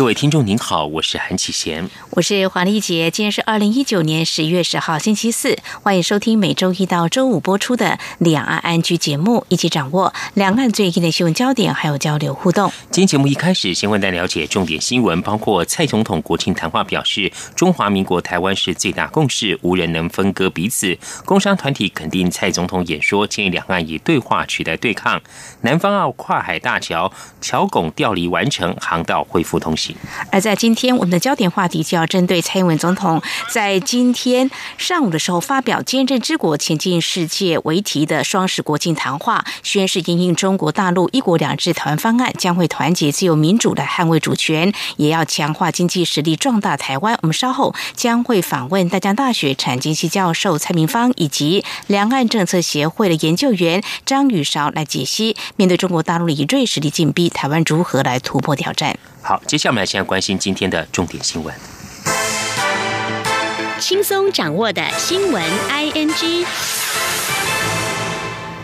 各位听众您好，我是韩启贤，我是黄丽杰。今天是二零一九年十月十号星期四，欢迎收听每周一到周五播出的两岸安居节目，一起掌握两岸最近的新闻焦点，还有交流互动。今天节目一开始，先为大家了解重点新闻，包括蔡总统国庆谈话表示，中华民国台湾是最大共识，无人能分割彼此。工商团体肯定蔡总统演说，建议两岸以对话取代对抗。南方澳跨海大桥桥拱调离完成，航道恢复通行。而在今天，我们的焦点话题就要针对蔡英文总统在今天上午的时候发表“坚韧之国，前进世界”为题的双十国庆谈话，宣示因应中国大陆“一国两制”台湾方案，将会团结自由民主来捍卫主权，也要强化经济实力，壮大台湾。我们稍后将会访问大江大学产经系教授蔡明芳以及两岸政策协会的研究员张宇韶来解析，面对中国大陆的一锐实力进逼，台湾如何来突破挑战？好，接下来我们来先关心今天的重点新闻，轻松掌握的新闻 I N G。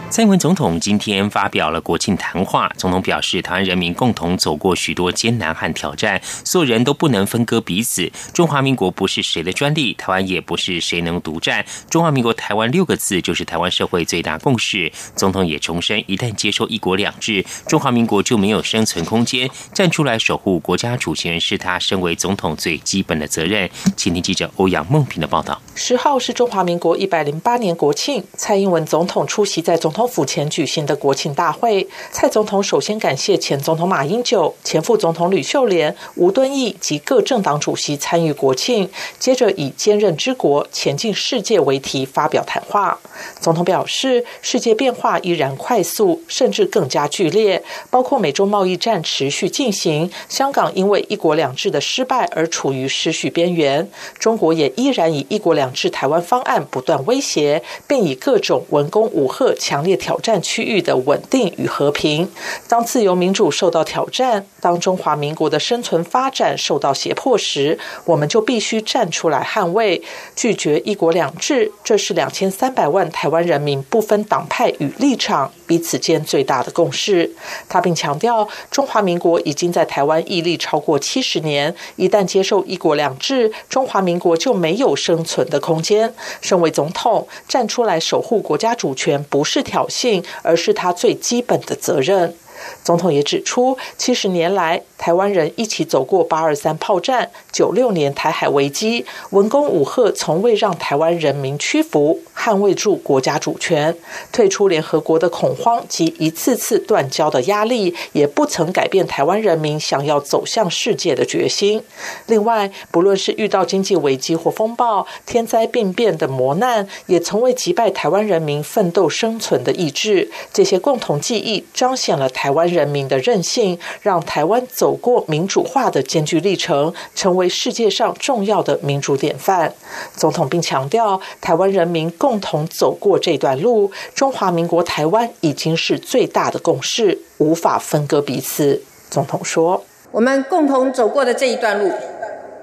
蔡英文总统今天发表了国庆谈话。总统表示，台湾人民共同走过许多艰难和挑战，所有人都不能分割彼此。中华民国不是谁的专利，台湾也不是谁能独占。中华民国台湾六个字就是台湾社会最大共识。总统也重申，一旦接受一国两制，中华民国就没有生存空间。站出来守护国家主权，是他身为总统最基本的责任。请听记者欧阳梦平的报道。十号是中华民国一百零八年国庆，蔡英文总统出席在总统。府前举行的国庆大会，蔡总统首先感谢前总统马英九、前副总统吕秀莲、吴敦义及各政党主席参与国庆，接着以“坚韧之国，前进世界”为题发表谈话。总统表示，世界变化依然快速，甚至更加剧烈，包括美中贸易战持续进行，香港因为“一国两制”的失败而处于失序边缘，中国也依然以“一国两制”台湾方案不断威胁，并以各种文攻武吓强烈。挑战区域的稳定与和平。当自由民主受到挑战，当中华民国的生存发展受到胁迫时，我们就必须站出来捍卫，拒绝一国两制。这是两千三百万台湾人民不分党派与立场彼此间最大的共识。他并强调，中华民国已经在台湾屹立超过七十年，一旦接受一国两制，中华民国就没有生存的空间。身为总统，站出来守护国家主权，不是挑。衅，而是他最基本的责任。总统也指出，七十年来，台湾人一起走过八二三炮战、九六年台海危机，文攻武赫从未让台湾人民屈服，捍卫住国家主权。退出联合国的恐慌及一次次断交的压力，也不曾改变台湾人民想要走向世界的决心。另外，不论是遇到经济危机或风暴、天灾病变的磨难，也从未击败台湾人民奋斗生存的意志。这些共同记忆，彰显了台台湾。人民的韧性，让台湾走过民主化的艰巨历程，成为世界上重要的民主典范。总统并强调，台湾人民共同走过这段路，中华民国台湾已经是最大的共识，无法分割彼此。总统说：“我们共同走过的这一段路，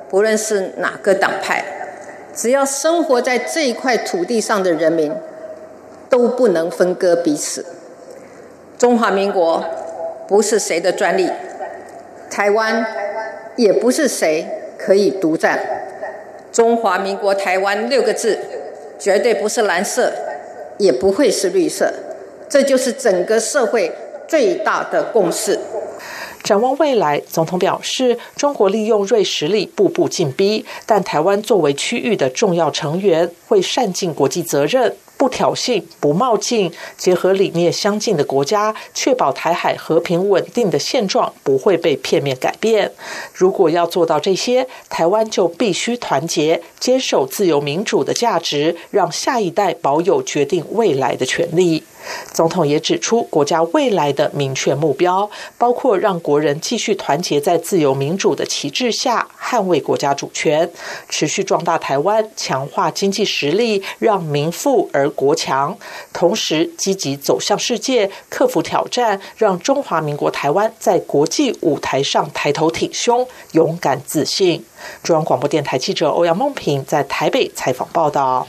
不论是哪个党派，只要生活在这一块土地上的人民，都不能分割彼此。中华民国。”不是谁的专利，台湾也不是谁可以独占。中华民国台湾六个字，绝对不是蓝色，也不会是绿色，这就是整个社会最大的共识。展望未来，总统表示，中国利用锐实力步步进逼，但台湾作为区域的重要成员，会善尽国际责任。不挑衅、不冒进，结合理念相近的国家，确保台海和平稳定的现状不会被片面改变。如果要做到这些，台湾就必须团结，坚守自由民主的价值，让下一代保有决定未来的权利。总统也指出，国家未来的明确目标包括让国人继续团结在自由民主的旗帜下，捍卫国家主权，持续壮大台湾，强化经济实力，让民富而国强。同时，积极走向世界，克服挑战，让中华民国台湾在国际舞台上抬头挺胸，勇敢自信。中央广播电台记者欧阳梦平在台北采访报道。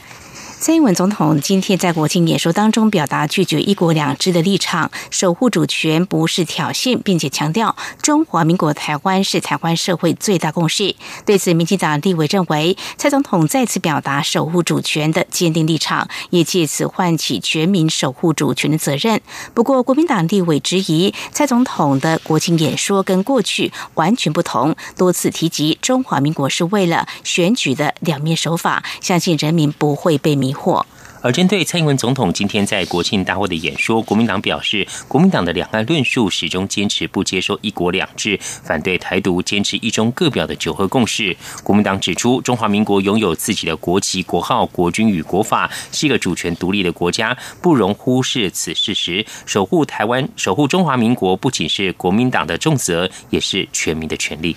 蔡英文总统今天在国庆演说当中表达拒绝“一国两制”的立场，守护主权不是挑衅，并且强调中华民国台湾是台湾社会最大共识。对此，民进党立委认为，蔡总统再次表达守护主权的坚定立场，也借此唤起全民守护主权的责任。不过，国民党立委质疑蔡总统的国庆演说跟过去完全不同，多次提及中华民国是为了选举的两面手法，相信人民不会被迷。惑。而针对蔡英文总统今天在国庆大会的演说，国民党表示，国民党的两岸论述始终坚持不接受一国两制，反对台独，坚持一中各表的九合共识。国民党指出，中华民国拥有自己的国旗、国号、国军与国法，是一个主权独立的国家，不容忽视此事实。守护台湾、守护中华民国，不仅是国民党的重责，也是全民的权利。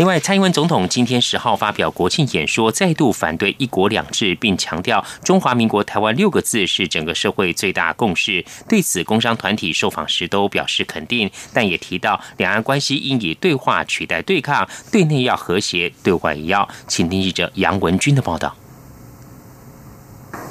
另外，蔡英文总统今天十号发表国庆演说，再度反对“一国两制”，并强调“中华民国台湾”六个字是整个社会最大共识。对此，工商团体受访时都表示肯定，但也提到两岸关系应以对话取代对抗，对内要和谐，对外也要。请听记者杨文军的报道。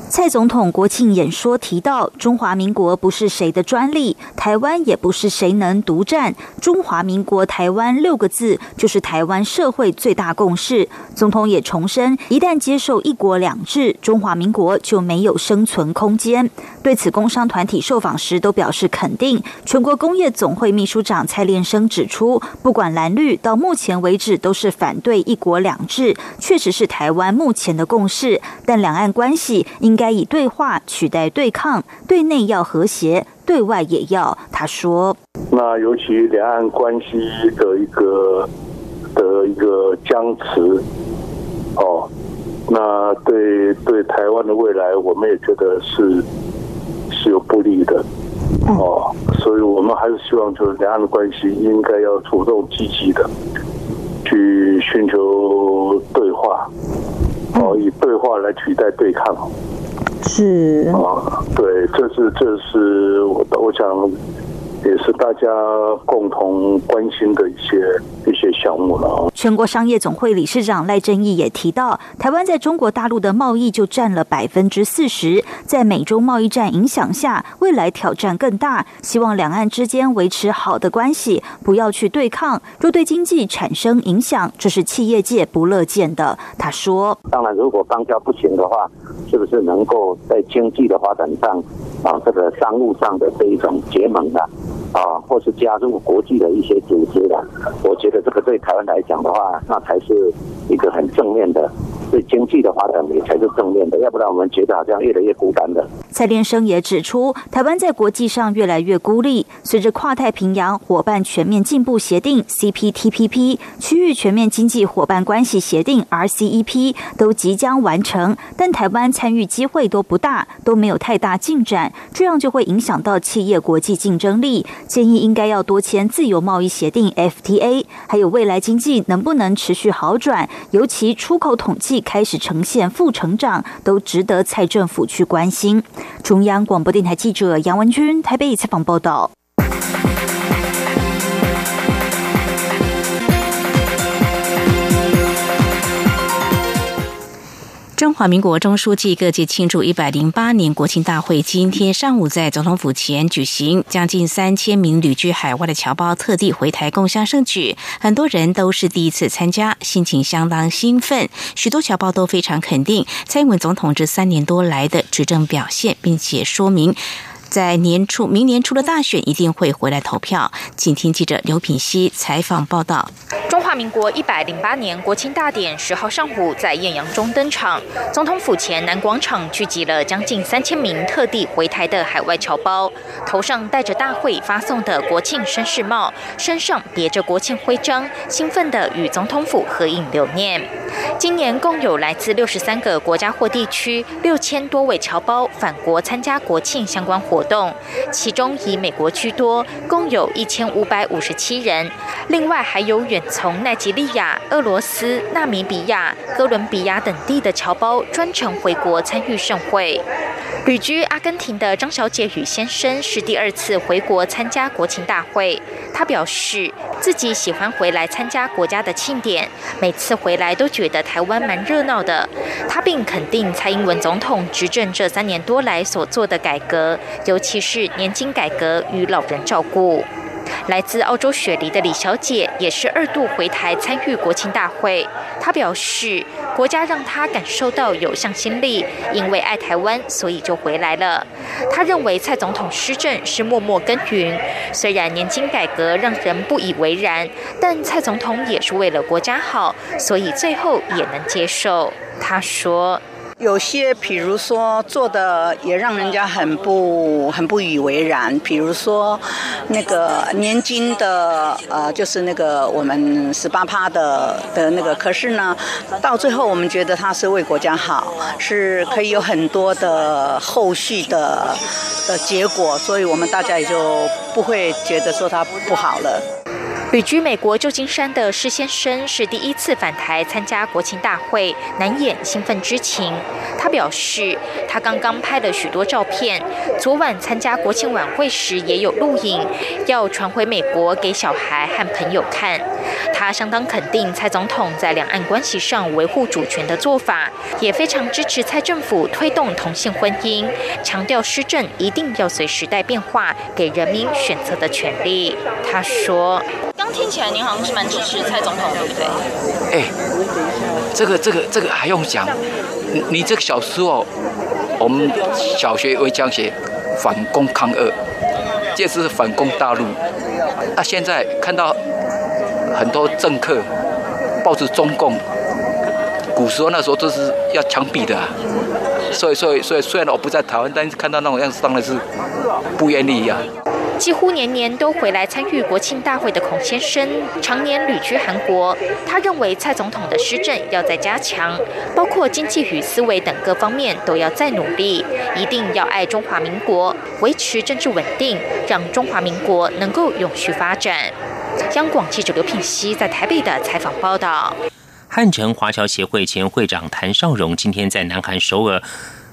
蔡总统国庆演说提到，中华民国不是谁的专利，台湾也不是谁能独占。中华民国台湾六个字就是台湾社会最大共识。总统也重申，一旦接受一国两制，中华民国就没有生存空间。对此，工商团体受访时都表示肯定。全国工业总会秘书长蔡连生指出，不管蓝绿，到目前为止都是反对一国两制，确实是台湾目前的共识。但两岸关系应该以对话取代对抗，对内要和谐，对外也要。他说：“那尤其两岸关系的一个的一个僵持，哦，那对对台湾的未来，我们也觉得是是有不利的，哦，所以我们还是希望，就是两岸的关系应该要主动积极的去寻求对话，哦，以对话来取代对抗。”是啊，对，这是这是我我想也是大家共同关心的一些。一些项目了。全国商业总会理事长赖正义也提到，台湾在中国大陆的贸易就占了百分之四十，在美中贸易战影响下，未来挑战更大。希望两岸之间维持好的关系，不要去对抗。若对经济产生影响，这是企业界不乐见的。他说：“当然，如果邦交不行的话，是不是能够在经济的发展上啊，这个商务上的这一种结盟的啊，或是加入国际的一些组织的？我觉得。”这个对台湾来讲的话，那才是一个很正面的。对经济的发展也才是正面的，要不然我们觉得好像越来越孤单的。蔡连生也指出，台湾在国际上越来越孤立。随着跨太平洋伙伴全面进步协定 （CPTPP）、区域全面经济伙伴关系协定 （RCEP） 都即将完成，但台湾参与机会都不大，都没有太大进展，这样就会影响到企业国际竞争力。建议应该要多签自由贸易协定 （FTA），还有未来经济能不能持续好转，尤其出口统计。开始呈现负成长，都值得蔡政府去关心。中央广播电台记者杨文军台北采访报道。中华民国中书记各界庆祝一百零八年国庆大会，今天上午在总统府前举行，将近三千名旅居海外的侨胞特地回台共襄盛举，很多人都是第一次参加，心情相当兴奋。许多侨胞都非常肯定蔡英文总统这三年多来的执政表现，并且说明。在年初、明年初的大选一定会回来投票。请听记者刘品熙采访报道。中华民国一百零八年国庆大典十号上午在艳阳中登场，总统府前南广场聚集了将近三千名特地回台的海外侨胞，头上戴着大会发送的国庆绅士帽，身上别着国庆徽章，兴奋地与总统府合影留念。今年共有来自六十三个国家或地区六千多位侨胞返国参加国庆相关活动，其中以美国居多，共有一千五百五十七人，另外还有远。从奈及利亚、俄罗斯、纳米比亚、哥伦比亚等地的侨胞专程回国参与盛会。旅居阿根廷的张小姐与先生是第二次回国参加国庆大会。她表示自己喜欢回来参加国家的庆典，每次回来都觉得台湾蛮热闹的。她并肯定蔡英文总统执政这三年多来所做的改革，尤其是年金改革与老人照顾。来自澳洲雪梨的李小姐也是二度回台参与国庆大会。她表示，国家让她感受到有向心力，因为爱台湾，所以就回来了。她认为蔡总统施政是默默耕耘，虽然年金改革让人不以为然，但蔡总统也是为了国家好，所以最后也能接受。她说。有些，比如说做的也让人家很不很不以为然，比如说那个年金的，呃，就是那个我们十八趴的的那个，可是呢，到最后我们觉得他是为国家好，是可以有很多的后续的的结果，所以我们大家也就不会觉得说他不好了。旅居美国旧金山的施先生是第一次返台参加国庆大会，难掩兴奋之情。他表示，他刚刚拍了许多照片，昨晚参加国庆晚会时也有录影，要传回美国给小孩和朋友看。他相当肯定蔡总统在两岸关系上维护主权的做法，也非常支持蔡政府推动同性婚姻，强调施政一定要随时代变化，给人民选择的权利。他说。听起来，您好像是蛮支持蔡总统，对不对？哎，这个、这个、这个还用讲？你这个小时候，我们小学会讲写反攻抗俄，这是反攻大陆。那现在看到很多政客抱着中共，古时候那时候都是要枪毙的，所以、所以、所以，虽然我不在台湾，但是看到那种样子，当然是不愿意呀。几乎年年都回来参与国庆大会的孔先生，常年旅居韩国。他认为蔡总统的施政要再加强，包括经济与思维等各方面都要再努力，一定要爱中华民国，维持政治稳定，让中华民国能够永续发展。央广记者刘品熙在台北的采访报道。汉城华侨协会前会长谭少荣今天在南韩首尔。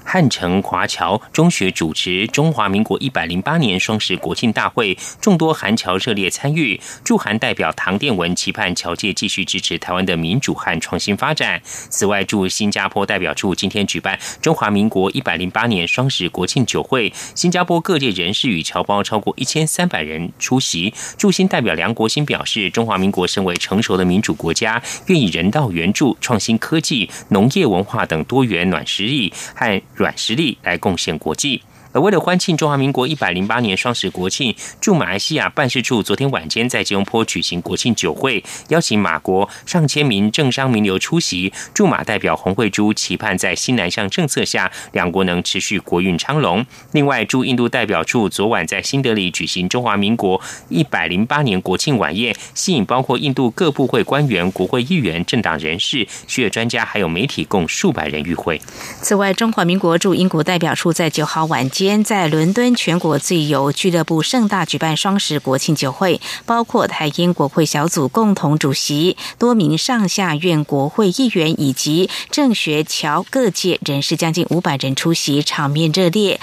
汉城华侨中学主持中华民国一百零八年双十国庆大会，众多韩侨热烈参与。驻韩代表唐殿文期盼侨界继续支持台湾的民主和创新发展。此外，驻新加坡代表处今天举办中华民国一百零八年双十国庆酒会，新加坡各界人士与侨胞超过一千三百人出席。驻新代表梁国新表示，中华民国身为成熟的民主国家，愿意人道援助、创新科技、农业文化等多元软实力和。软实力来贡献国际。为了欢庆中华民国一百零八年双十国庆，驻马来西亚办事处昨天晚间在吉隆坡举行国庆酒会，邀请马国上千名政商名流出席。驻马代表洪慧珠期盼在新南向政策下，两国能持续国运昌隆。另外，驻印度代表处昨晚在新德里举行中华民国一百零八年国庆晚宴，吸引包括印度各部会官员、国会议员、政党人士、学者专家，还有媒体共数百人与会。此外，中华民国驻英国代表处在九号晚。间在伦敦全国自由俱乐部盛大举办双十国庆酒会，包括台英国会小组共同主席、多名上下院国会议员以及政学侨各界人士将近五百人出席，场面热烈。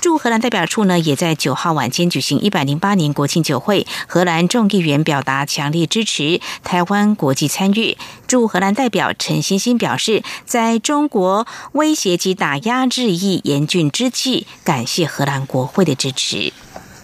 驻荷兰代表处呢，也在九号晚间举行一百零八年国庆酒会。荷兰众议员表达强烈支持台湾国际参与。驻荷兰代表陈欣欣表示，在中国威胁及打压日益严峻之际，感谢荷兰国会的支持。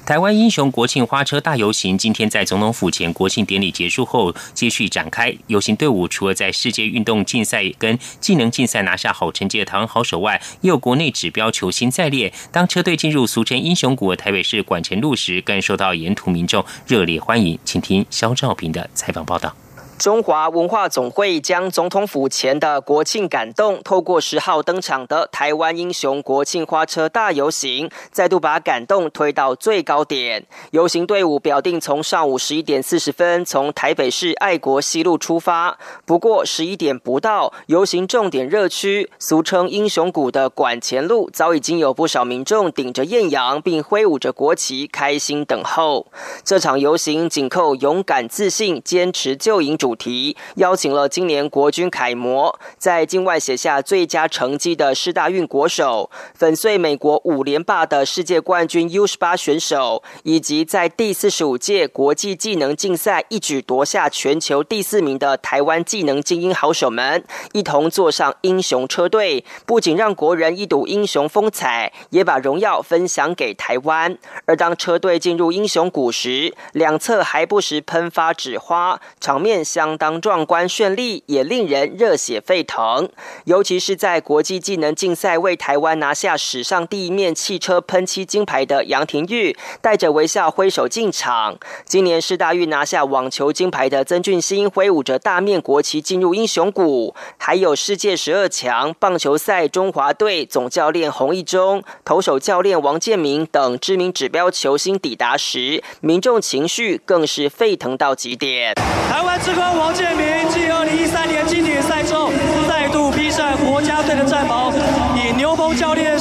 台湾英雄国庆花车大游行今天在总统府前国庆典礼结束后继续展开。游行队伍除了在世界运动竞赛跟技能竞赛拿下好成绩的台湾好手外，也有国内指标球星在列。当车队进入俗称英雄谷台北市管前路时，更受到沿途民众热烈欢迎。请听肖兆平的采访报道。中华文化总会将总统府前的国庆感动，透过十号登场的台湾英雄国庆花车大游行，再度把感动推到最高点。游行队伍表定从上午十一点四十分从台北市爱国西路出发，不过十一点不到，游行重点热区，俗称英雄谷的管前路，早已经有不少民众顶着艳阳，并挥舞着国旗，开心等候。这场游行紧扣勇敢、自信、坚持救营主。主题邀请了今年国军楷模，在境外写下最佳成绩的师大运国手，粉碎美国五连霸的世界冠军 U 十八选手，以及在第四十五届国际技能竞赛一举夺下全球第四名的台湾技能精英好手们，一同坐上英雄车队，不仅让国人一睹英雄风采，也把荣耀分享给台湾。而当车队进入英雄谷时，两侧还不时喷发纸花，场面。相当壮观绚丽，也令人热血沸腾。尤其是在国际技能竞赛为台湾拿下史上第一面汽车喷漆金牌的杨廷玉，带着微笑挥手进场。今年世大运拿下网球金牌的曾俊欣，挥舞着大面国旗进入英雄谷。还有世界十二强棒球赛中华队总教练洪一中、投手教练王建民等知名指标球星抵达时，民众情绪更是沸腾到极点。台湾之光。王建民继二零一三年经典赛之后再度披上国家队的战袍，以牛棚教练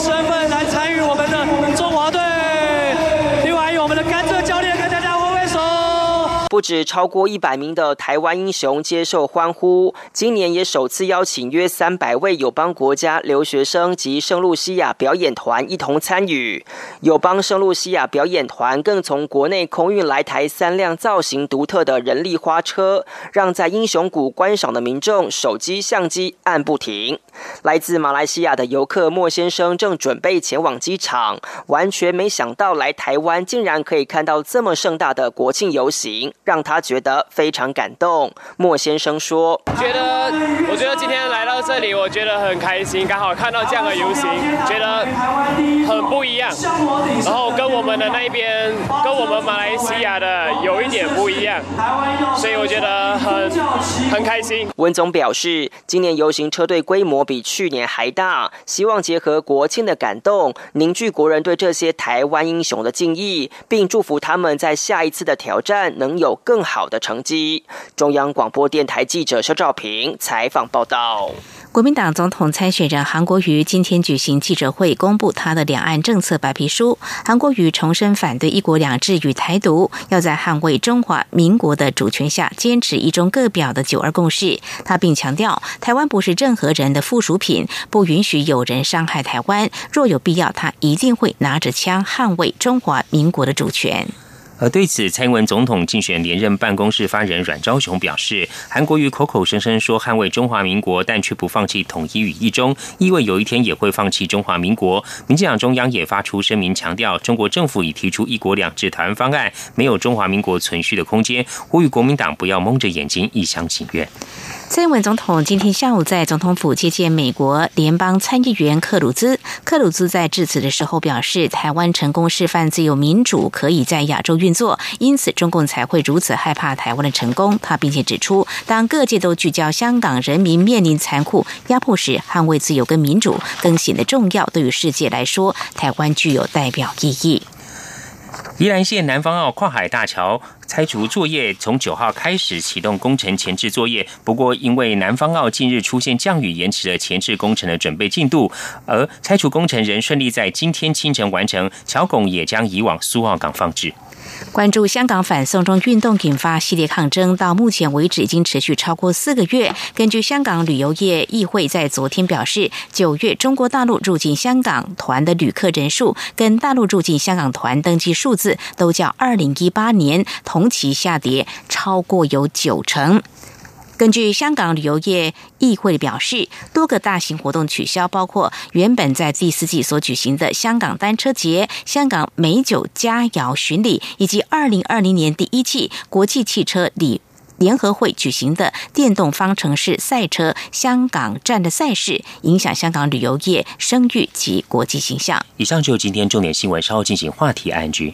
不止超过一百名的台湾英雄接受欢呼，今年也首次邀请约三百位友邦国家留学生及圣露西亚表演团一同参与。友邦圣露西亚表演团更从国内空运来台三辆造型独特的人力花车，让在英雄谷观赏的民众手机相机按不停。来自马来西亚的游客莫先生正准备前往机场，完全没想到来台湾竟然可以看到这么盛大的国庆游行，让他觉得非常感动。莫先生说：“觉得，我觉得今天来到这里，我觉得很开心，刚好看到这样的游行，觉得很不一样。”然后跟我们的那边，跟我们马来西亚的有一点不一样，所以我觉得很很开心。文总表示，今年游行车队规模比去年还大，希望结合国庆的感动，凝聚国人对这些台湾英雄的敬意，并祝福他们在下一次的挑战能有更好的成绩。中央广播电台记者肖兆平采访报道。国民党总统参选人韩国瑜今天举行记者会，公布他的两岸政策白皮书。韩国瑜重申反对“一国两制”与台独，要在捍卫中华民国的主权下坚持一中各表的九二共识。他并强调，台湾不是任何人的附属品，不允许有人伤害台湾。若有必要，他一定会拿着枪捍卫中华民国的主权。而对此，蔡英文总统竞选连任办公室发言人阮昭雄表示，韩国瑜口口声声说捍卫中华民国，但却不放弃统一与一中，意味有一天也会放弃中华民国。民进党中央也发出声明，强调中国政府已提出一国两制台湾方案，没有中华民国存续的空间，呼吁国民党不要蒙着眼睛一厢情愿。蔡英文总统今天下午在总统府接见美国联邦参议员克鲁兹。克鲁兹在致辞的时候表示，台湾成功示范自由民主可以在亚洲运作，因此中共才会如此害怕台湾的成功。他并且指出，当各界都聚焦香港人民面临残酷压迫时，捍卫自由跟民主更显得重要。对于世界来说，台湾具有代表意义。宜兰县南方澳跨海大桥拆除作业从九号开始启动工程前置作业，不过因为南方澳近日出现降雨，延迟了前置工程的准备进度，而拆除工程仍顺利在今天清晨完成，桥拱也将移往苏澳港放置。关注香港反送中运动引发系列抗争，到目前为止已经持续超过四个月。根据香港旅游业议会在昨天表示，九月中国大陆入境香港团的旅客人数跟大陆入境香港团登记数字都较二零一八年同期下跌超过有九成。根据香港旅游业议会表示，多个大型活动取消，包括原本在第四季所举行的香港单车节、香港美酒佳肴巡礼，以及二零二零年第一季国际汽车礼联合会举行的电动方程式赛车香港站的赛事，影响香港旅游业声誉及国际形象。以上就今天重点新闻，稍后进行话题安居。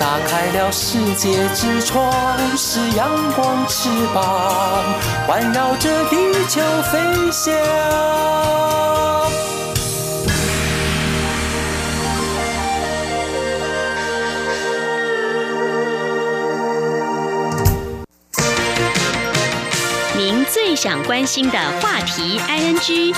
打开了世界之窗，是阳光翅膀，环绕着地球飞翔。您最想关心的话题，ING。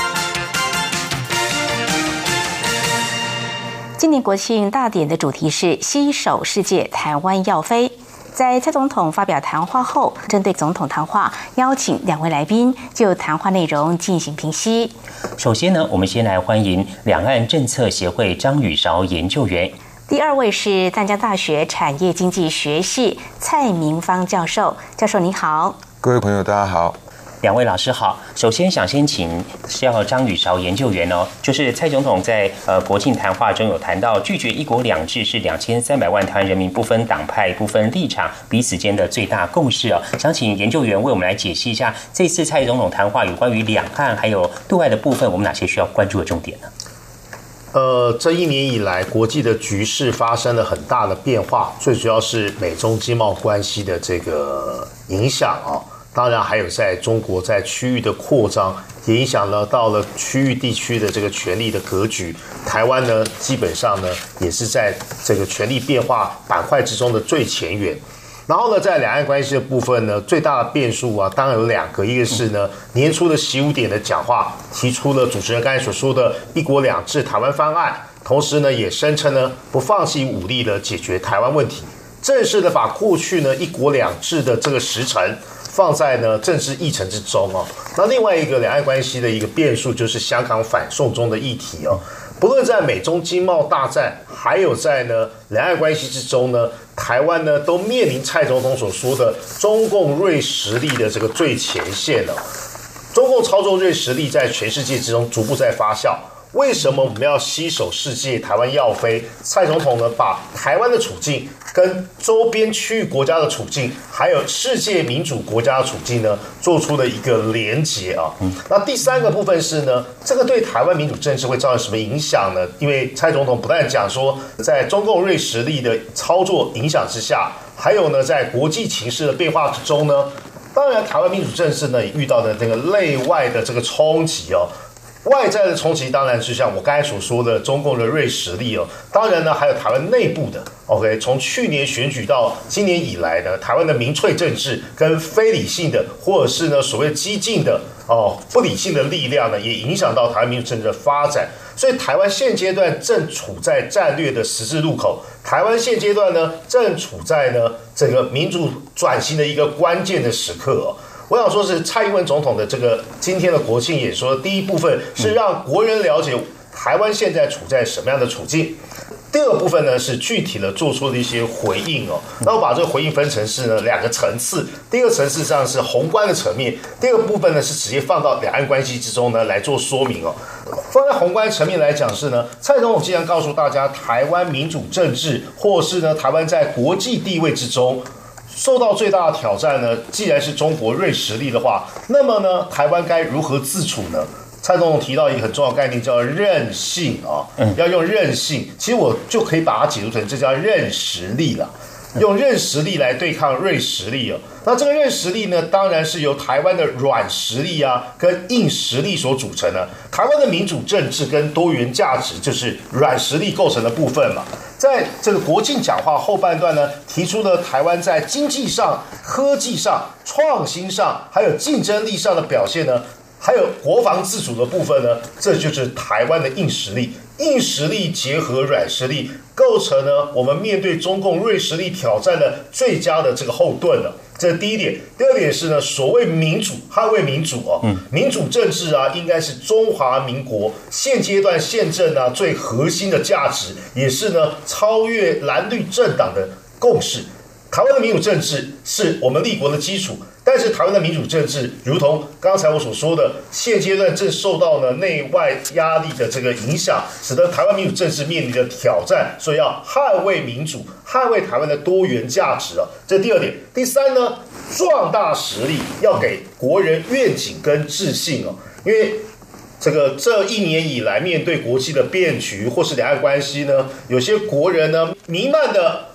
今年国庆大典的主题是“携手世界，台湾要飞”。在蔡总统发表谈话后，针对总统谈话，邀请两位来宾就谈话内容进行评析。首先呢，我们先来欢迎两岸政策协会张宇韶研究员。第二位是淡江大学产业经济学系蔡明芳教授。教授您好，各位朋友大家好。两位老师好，首先想先请是要张宇韶研究员哦，就是蔡总统在呃国庆谈话中有谈到，拒绝一国两制是两千三百万台湾人民不分党派、不分立场彼此间的最大共识哦。想请研究员为我们来解析一下，这次蔡总统谈话有关于两岸还有对外的部分，我们哪些需要关注的重点呢？呃，这一年以来，国际的局势发生了很大的变化，最主要是美中经贸关系的这个影响啊。当然，还有在中国在区域的扩张，也影响了到了区域地区的这个权力的格局。台湾呢，基本上呢，也是在这个权力变化板块之中的最前沿。然后呢，在两岸关系的部分呢，最大的变数啊，当然有两个，一个是呢，年初的习五点的讲话，提出了主持人刚才所说的一国两制台湾方案，同时呢，也声称呢，不放弃武力的解决台湾问题，正式的把过去呢一国两制的这个时辰。放在呢政治议程之中哦。那另外一个两岸关系的一个变数就是香港反送中的议题哦。不论在美中经贸大战，还有在呢两岸关系之中呢，台湾呢都面临蔡总统所说的中共锐实力的这个最前线了。中共操作锐实力在全世界之中逐步在发酵。为什么我们要携手世界？台湾要飞？蔡总统呢，把台湾的处境跟周边区域国家的处境，还有世界民主国家的处境呢，做出了一个连结啊。那第三个部分是呢，这个对台湾民主政治会造成什么影响呢？因为蔡总统不但讲说，在中共锐实力的操作影响之下，还有呢，在国际情势的变化之中呢，当然台湾民主政治呢，也遇到的那个内外的这个冲击哦。外在的冲击当然是像我刚才所说的中共的锐实力哦，当然呢还有台湾内部的 OK，从去年选举到今年以来呢，台湾的民粹政治跟非理性的或者是呢所谓激进的哦不理性的力量呢，也影响到台湾民主政治的发展。所以台湾现阶段正处在战略的十字路口，台湾现阶段呢正处在呢整个民主转型的一个关键的时刻哦。我想说，是蔡英文总统的这个今天的国庆演说，第一部分是让国人了解台湾现在处在什么样的处境。第二部分呢是具体的做出的一些回应哦。那我把这个回应分成是呢两个层次，第一个层次上是宏观的层面，第二个部分呢是直接放到两岸关系之中呢来做说明哦。放在宏观层面来讲是呢，蔡总统既然告诉大家，台湾民主政治或是呢台湾在国际地位之中受到最大的挑战呢，既然是中国锐实力的话，那么呢台湾该如何自处呢？蔡总统提到一个很重要概念，叫韧性啊，要用韧性。其实我就可以把它解读成这叫韧实力了，用韧实力来对抗锐实力哦。那这个韧实力呢，当然是由台湾的软实力啊跟硬实力所组成的。台湾的民主政治跟多元价值就是软实力构成的部分嘛。在这个国庆讲话后半段呢，提出了台湾在经济上、科技上、创新上还有竞争力上的表现呢。还有国防自主的部分呢，这就是台湾的硬实力。硬实力结合软实力，构成呢我们面对中共锐实力挑战的最佳的这个后盾了。这是第一点。第二点是呢，所谓民主，捍卫民主啊，民主政治啊，应该是中华民国现阶段宪政啊最核心的价值，也是呢超越蓝绿政党的共识。台湾的民主政治是我们立国的基础。但是台湾的民主政治，如同刚才我所说的，现阶段正受到呢内外压力的这个影响，使得台湾民主政治面临着挑战，所以要捍卫民主，捍卫台湾的多元价值啊。这第二点，第三呢，壮大实力，要给国人愿景跟自信哦。因为这个这一年以来，面对国际的变局或是两岸关系呢，有些国人呢弥漫的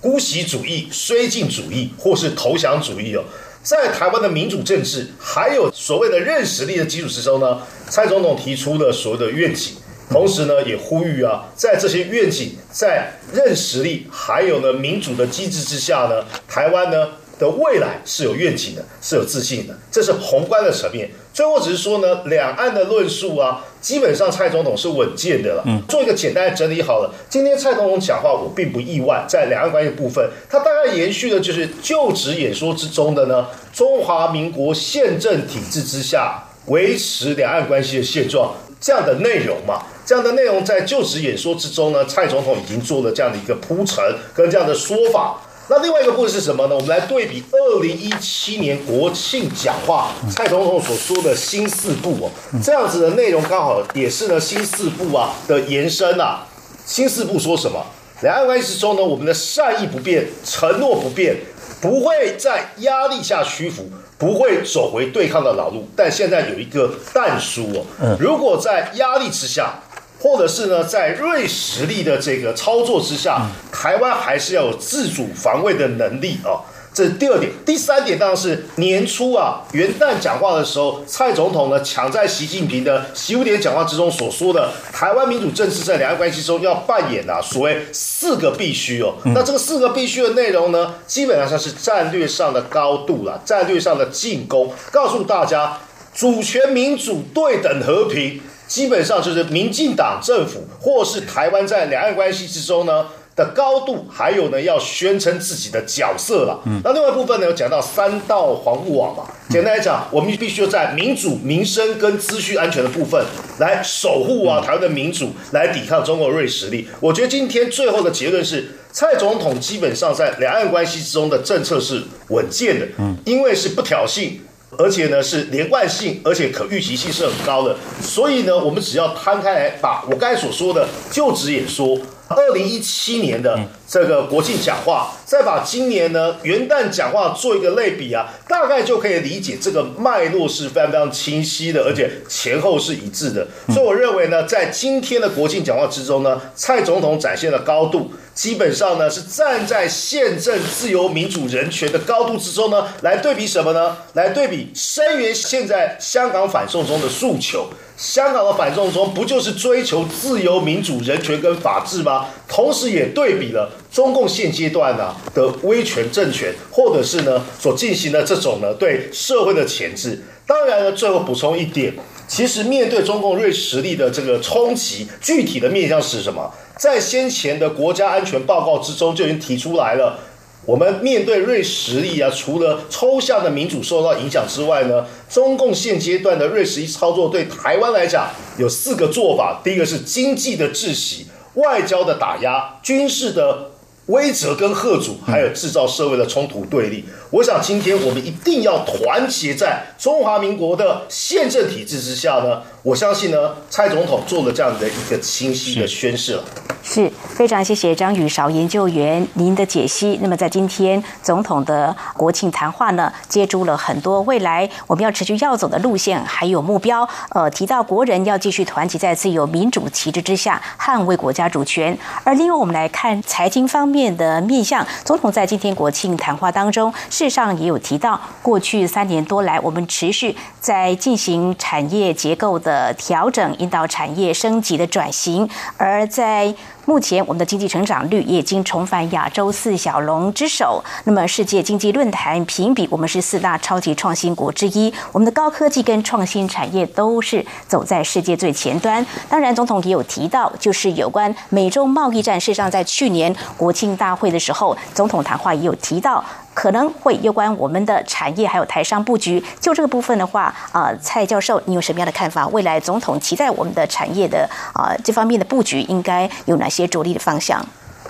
姑息主义、绥靖主义或是投降主义哦。在台湾的民主政治，还有所谓的认识力的基础之中呢，蔡总统提出了所谓的愿景，同时呢，也呼吁啊，在这些愿景、在认识力，还有呢民主的机制之下呢，台湾呢。的未来是有愿景的，是有自信的，这是宏观的层面。最后只是说呢，两岸的论述啊，基本上蔡总统是稳健的了。嗯，做一个简单的整理好了。今天蔡总统讲话，我并不意外，在两岸关系部分，他大概延续的就是就职演说之中的呢，中华民国宪政体制之下维持两岸关系的现状这样的内容嘛。这样的内容在就职演说之中呢，蔡总统已经做了这样的一个铺陈跟这样的说法。那另外一个部分是什么呢？我们来对比二零一七年国庆讲话，蔡总统所说的新四部哦，这样子的内容刚好也是呢新四部啊的延伸啊。新四部说什么？两岸关系之中呢，我们的善意不变，承诺不变，不会在压力下屈服，不会走回对抗的老路。但现在有一个但书哦，如果在压力之下。或者是呢，在瑞实力的这个操作之下，台湾还是要有自主防卫的能力啊。这是第二点，第三点当然是年初啊元旦讲话的时候，蔡总统呢抢在习近平的习五点讲话之中所说的，台湾民主政治在两岸关系中要扮演啊所谓四个必须哦。那这个四个必须的内容呢，基本上是战略上的高度了，战略上的进攻，告诉大家主权、民主、对等、和平。基本上就是民进党政府，或是台湾在两岸关系之中呢的高度，还有呢要宣称自己的角色了。嗯，那另外一部分呢，有讲到三道防护网嘛。简单来讲，我们必须要在民主、民生跟资讯安全的部分来守护啊台湾的民主，来抵抗中国锐实力。我觉得今天最后的结论是，蔡总统基本上在两岸关系之中的政策是稳健的，嗯，因为是不挑衅。而且呢，是连贯性，而且可预期性是很高的。所以呢，我们只要摊开来，把我刚才所说的就职演说。二零一七年的这个国庆讲话，再把今年呢元旦讲话做一个类比啊，大概就可以理解这个脉络是非常非常清晰的，而且前后是一致的。所以我认为呢，在今天的国庆讲话之中呢，蔡总统展现了高度，基本上呢是站在宪政、自由、民主、人权的高度之中呢，来对比什么呢？来对比声援现在香港反送中的诉求。香港的反送中不就是追求自由、民主、人权跟法治吗？同时也对比了中共现阶段呢的威权政权，或者是呢所进行的这种呢对社会的钳制。当然呢，最后补充一点，其实面对中共锐实力的这个冲击，具体的面向是什么？在先前的国家安全报告之中就已经提出来了。我们面对瑞士力啊，除了抽象的民主受到影响之外呢，中共现阶段的瑞士力操作对台湾来讲有四个做法。第一个是经济的窒息，外交的打压、军事的威责跟贺阻，还有制造社会的冲突对立。我想今天我们一定要团结在中华民国的宪政体制之下呢。我相信呢，蔡总统做了这样的一个清晰的宣誓了。是非常谢谢张宇韶研究员您的解析。那么在今天总统的国庆谈话呢，接住了很多未来我们要持续要走的路线，还有目标。呃，提到国人要继续团结在自由民主旗帜之下，捍卫国家主权。而另外我们来看财经方面的面向，总统在今天国庆谈话当中，事上也有提到，过去三年多来，我们持续在进行产业结构的调整，引导产业升级的转型，而在目前，我们的经济成长率也已经重返亚洲四小龙之首。那么，世界经济论坛评比，我们是四大超级创新国之一。我们的高科技跟创新产业都是走在世界最前端。当然，总统也有提到，就是有关美洲贸易战。事实上，在去年国庆大会的时候，总统谈话也有提到。可能会有关我们的产业还有台商布局，就这个部分的话，啊，蔡教授，你有什么样的看法？未来总统期待我们的产业的啊这方面的布局应该有哪协着力的方向？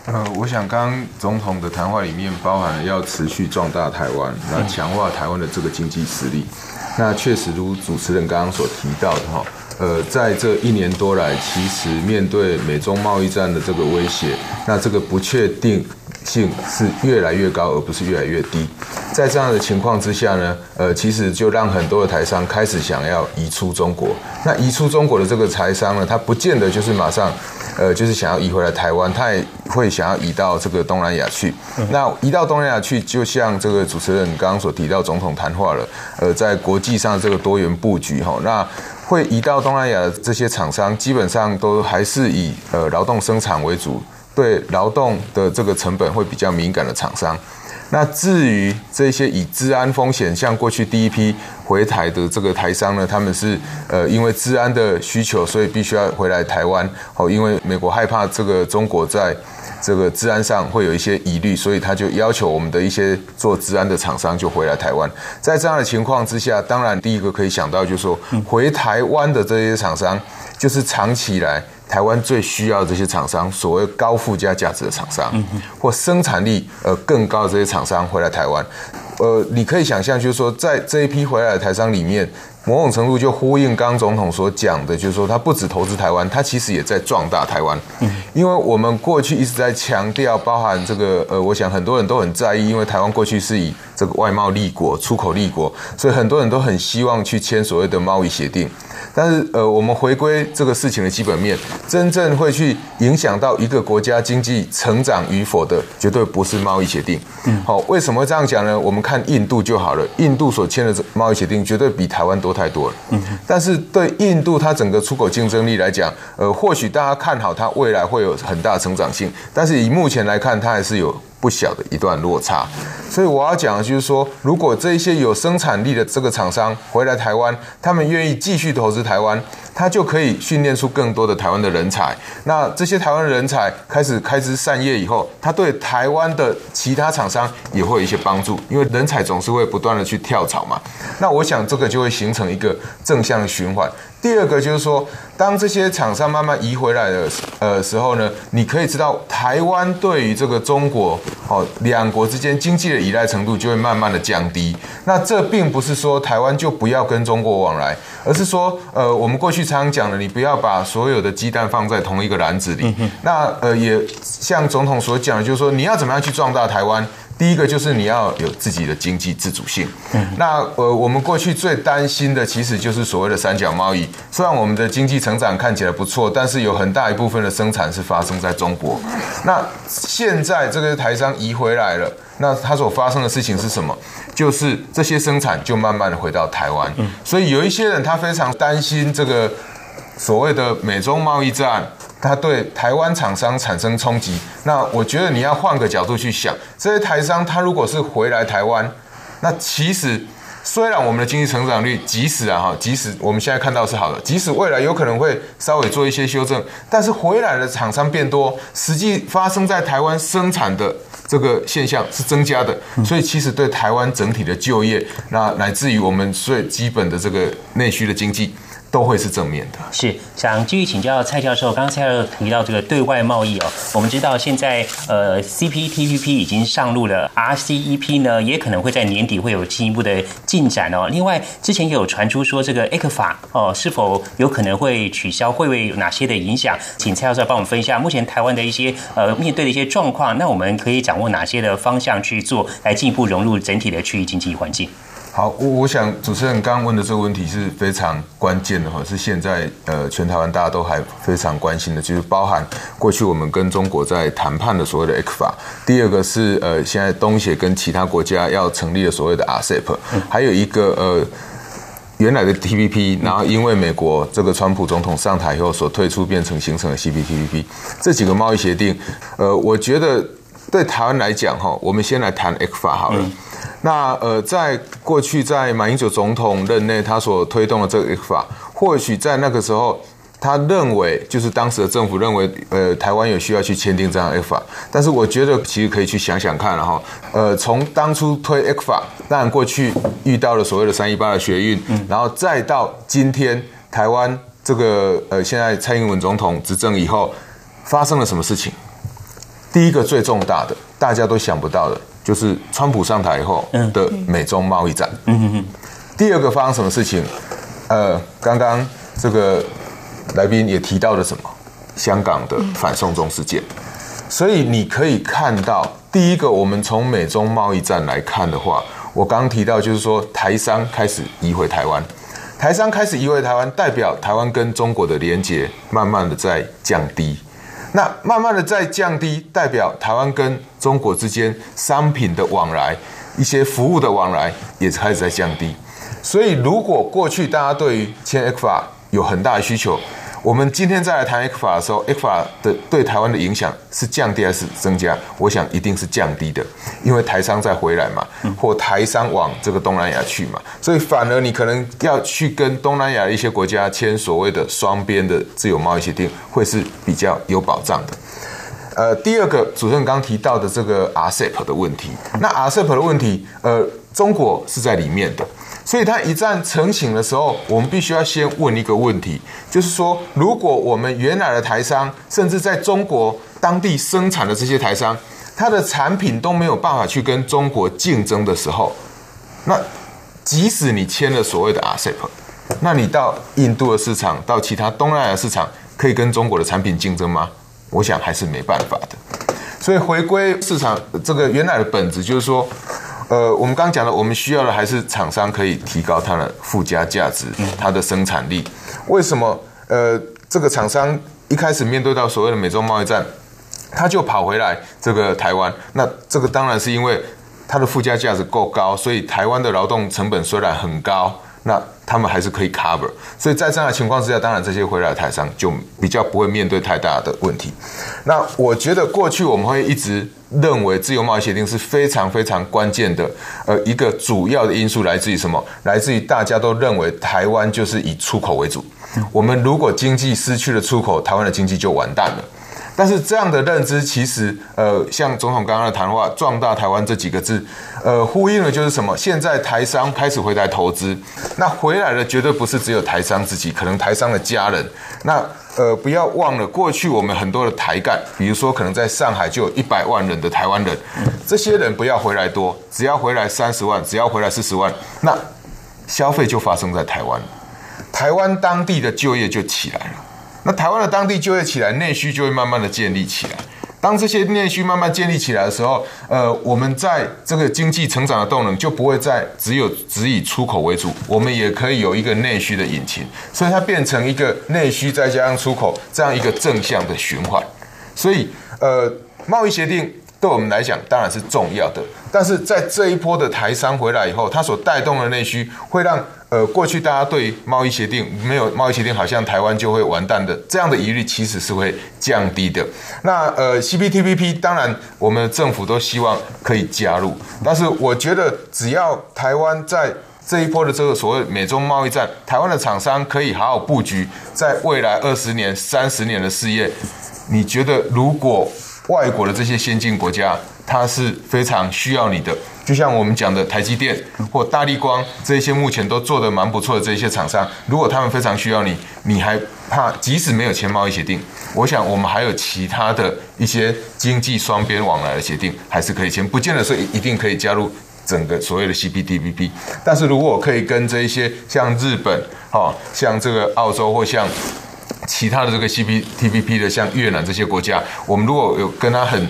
呃，我想刚刚总统的谈话里面包含了要持续壮大台湾，那强化台湾的这个经济实力。那确实如主持人刚刚所提到的哈，呃，在这一年多来，其实面对美中贸易战的这个威胁，那这个不确定。性是越来越高，而不是越来越低。在这样的情况之下呢，呃，其实就让很多的台商开始想要移出中国。那移出中国的这个台商呢，他不见得就是马上，呃，就是想要移回来台湾，他也会想要移到这个东南亚去。那移到东南亚去，就像这个主持人刚刚所提到，总统谈话了，呃，在国际上这个多元布局哈，那会移到东南亚的这些厂商，基本上都还是以呃劳动生产为主。对劳动的这个成本会比较敏感的厂商，那至于这些以治安风险，像过去第一批回台的这个台商呢，他们是呃因为治安的需求，所以必须要回来台湾哦，因为美国害怕这个中国在这个治安上会有一些疑虑，所以他就要求我们的一些做治安的厂商就回来台湾。在这样的情况之下，当然第一个可以想到就是说，回台湾的这些厂商就是长期以来。台湾最需要这些厂商，所谓高附加价值的厂商，或生产力呃更高的这些厂商回来台湾，呃，你可以想象，就是说，在这一批回来的台商里面，某种程度就呼应刚总统所讲的，就是说，他不止投资台湾，他其实也在壮大台湾。因为我们过去一直在强调，包含这个呃，我想很多人都很在意，因为台湾过去是以这个外贸立国、出口立国，所以很多人都很希望去签所谓的贸易协定。但是，呃，我们回归这个事情的基本面，真正会去影响到一个国家经济成长与否的，绝对不是贸易协定。嗯，好，为什么这样讲呢？我们看印度就好了，印度所签的贸易协定绝对比台湾多太多了。嗯，但是对印度它整个出口竞争力来讲，呃，或许大家看好它未来会有很大成长性，但是以目前来看，它还是有。不小的一段落差，所以我要讲的就是说，如果这一些有生产力的这个厂商回来台湾，他们愿意继续投资台湾，他就可以训练出更多的台湾的人才。那这些台湾人才开始开枝散叶以后，他对台湾的其他厂商也会有一些帮助，因为人才总是会不断的去跳槽嘛。那我想这个就会形成一个正向循环。第二个就是说，当这些厂商慢慢移回来的呃时候呢，你可以知道台湾对于这个中国哦两国之间经济的依赖程度就会慢慢的降低。那这并不是说台湾就不要跟中国往来，而是说呃我们过去常常讲的，你不要把所有的鸡蛋放在同一个篮子里。那呃也像总统所讲的，就是说你要怎么样去壮大台湾。第一个就是你要有自己的经济自主性。那呃，我们过去最担心的其实就是所谓的三角贸易。虽然我们的经济成长看起来不错，但是有很大一部分的生产是发生在中国。那现在这个台商移回来了，那它所发生的事情是什么？就是这些生产就慢慢的回到台湾。所以有一些人他非常担心这个所谓的美中贸易战。它对台湾厂商产生冲击，那我觉得你要换个角度去想，这些台商他如果是回来台湾，那其实虽然我们的经济成长率即使啊哈，即使我们现在看到是好的，即使未来有可能会稍微做一些修正，但是回来的厂商变多，实际发生在台湾生产的这个现象是增加的，所以其实对台湾整体的就业，那乃至于我们最基本的这个内需的经济。都会是正面的。是想继续请教蔡教授，刚才提到这个对外贸易哦，我们知道现在呃 CPTPP 已经上路了，RCEP 呢也可能会在年底会有进一步的进展哦。另外之前也有传出说这个 ECFA 哦是否有可能会取消，会为有哪些的影响？请蔡教授帮我们分析一下目前台湾的一些呃面对的一些状况，那我们可以掌握哪些的方向去做，来进一步融入整体的区域经济环境？好，我我想主持人刚刚问的这个问题是非常关键的哈，是现在呃全台湾大家都还非常关心的，就是包含过去我们跟中国在谈判的所谓的 e c f a 第二个是呃现在东协跟其他国家要成立的所谓的 RCEP，还有一个呃原来的 TPP，然后因为美国这个川普总统上台以后所退出，变成形成了 CPTPP 这几个贸易协定，呃，我觉得对台湾来讲哈，我们先来谈 e c f a 好了。那呃，在过去在马英九总统任内，他所推动的这个法，或许在那个时候，他认为就是当时的政府认为，呃，台湾有需要去签订这样 F 法。但是我觉得其实可以去想想看了哈，呃，从当初推 F 法，当然过去遇到了所谓的三一八的学运，然后再到今天台湾这个呃，现在蔡英文总统执政以后，发生了什么事情？第一个最重大的，大家都想不到的。就是川普上台以后的美中贸易战。第二个发生什么事情？呃，刚刚这个来宾也提到了什么？香港的反送中事件。所以你可以看到，第一个，我们从美中贸易战来看的话，我刚刚提到就是说，台商开始移回台湾，台商开始移回台湾，代表台湾跟中国的连结慢慢的在降低。那慢慢的在降低，代表台湾跟中国之间商品的往来、一些服务的往来也开始在降低。所以，如果过去大家对于签 F 法有很大的需求，我们今天再来谈 X 法的时候，X 法的对台湾的影响是降低还是增加？我想一定是降低的，因为台商再回来嘛，或台商往这个东南亚去嘛，所以反而你可能要去跟东南亚一些国家签所谓的双边的自由贸易协定，会是比较有保障的。呃，第二个主持人刚提到的这个 RCEP 的问题，那 RCEP 的问题，呃，中国是在里面的。所以它一旦成型的时候，我们必须要先问一个问题，就是说，如果我们原来的台商，甚至在中国当地生产的这些台商，它的产品都没有办法去跟中国竞争的时候，那即使你签了所谓的 RCEP，那你到印度的市场，到其他东南亚市场，可以跟中国的产品竞争吗？我想还是没办法的。所以回归市场这个原来的本质，就是说。呃，我们刚刚讲的，我们需要的还是厂商可以提高它的附加价值，它的生产力。为什么？呃，这个厂商一开始面对到所谓的美洲贸易战，他就跑回来这个台湾。那这个当然是因为它的附加价值够高，所以台湾的劳动成本虽然很高。那他们还是可以 cover，所以在这样的情况之下，当然这些回来的台商就比较不会面对太大的问题。那我觉得过去我们会一直认为自由贸易协定是非常非常关键的，呃，一个主要的因素来自于什么？来自于大家都认为台湾就是以出口为主，我们如果经济失去了出口，台湾的经济就完蛋了。但是这样的认知，其实呃，像总统刚刚的谈话“壮大台湾”这几个字，呃，呼应的就是什么？现在台商开始回来投资，那回来的绝对不是只有台商自己，可能台商的家人。那呃，不要忘了过去我们很多的台干，比如说可能在上海就有一百万人的台湾人，这些人不要回来多，只要回来三十万，只要回来四十万，那消费就发生在台湾，台湾当地的就业就起来了。那台湾的当地就业起来，内需就会慢慢的建立起来。当这些内需慢慢建立起来的时候，呃，我们在这个经济成长的动能就不会再只有只以出口为主，我们也可以有一个内需的引擎，所以它变成一个内需再加上出口这样一个正向的循环。所以，呃，贸易协定对我们来讲当然是重要的，但是在这一波的台商回来以后，它所带动的内需会让。呃，过去大家对贸易协定没有贸易协定，好像台湾就会完蛋的这样的疑虑，其实是会降低的。那呃，CPTPP 当然我们政府都希望可以加入，但是我觉得只要台湾在这一波的这个所谓美中贸易战，台湾的厂商可以好好布局，在未来二十年、三十年的事业，你觉得如果外国的这些先进国家，它是非常需要你的。就像我们讲的台积电或大力光这些目前都做的蛮不错的这些厂商，如果他们非常需要你，你还怕即使没有签贸易协定，我想我们还有其他的一些经济双边往来的协定还是可以签，不见得说一定可以加入整个所谓的 CPTPP。但是如果我可以跟这一些像日本、哈像这个澳洲或像其他的这个 CPTPP 的像越南这些国家，我们如果有跟他很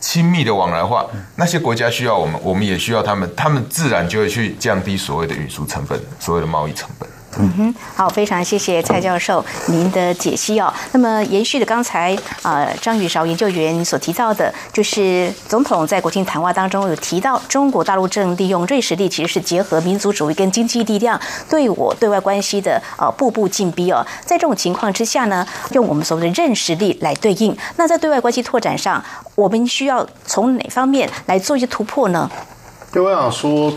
亲密的往来话，那些国家需要我们，我们也需要他们，他们自然就会去降低所谓的运输成本，所谓的贸易成本。嗯哼，好，非常谢谢蔡教授您的解析哦。那么延续的刚才啊张宇韶研究员所提到的，就是总统在国庆谈话当中有提到，中国大陆正利用瑞士力，其实是结合民族主义跟经济力量，对我对外关系的呃步步进逼哦。在这种情况之下呢，用我们所谓的认识力来对应。那在对外关系拓展上，我们需要从哪方面来做一些突破呢？对，我想说，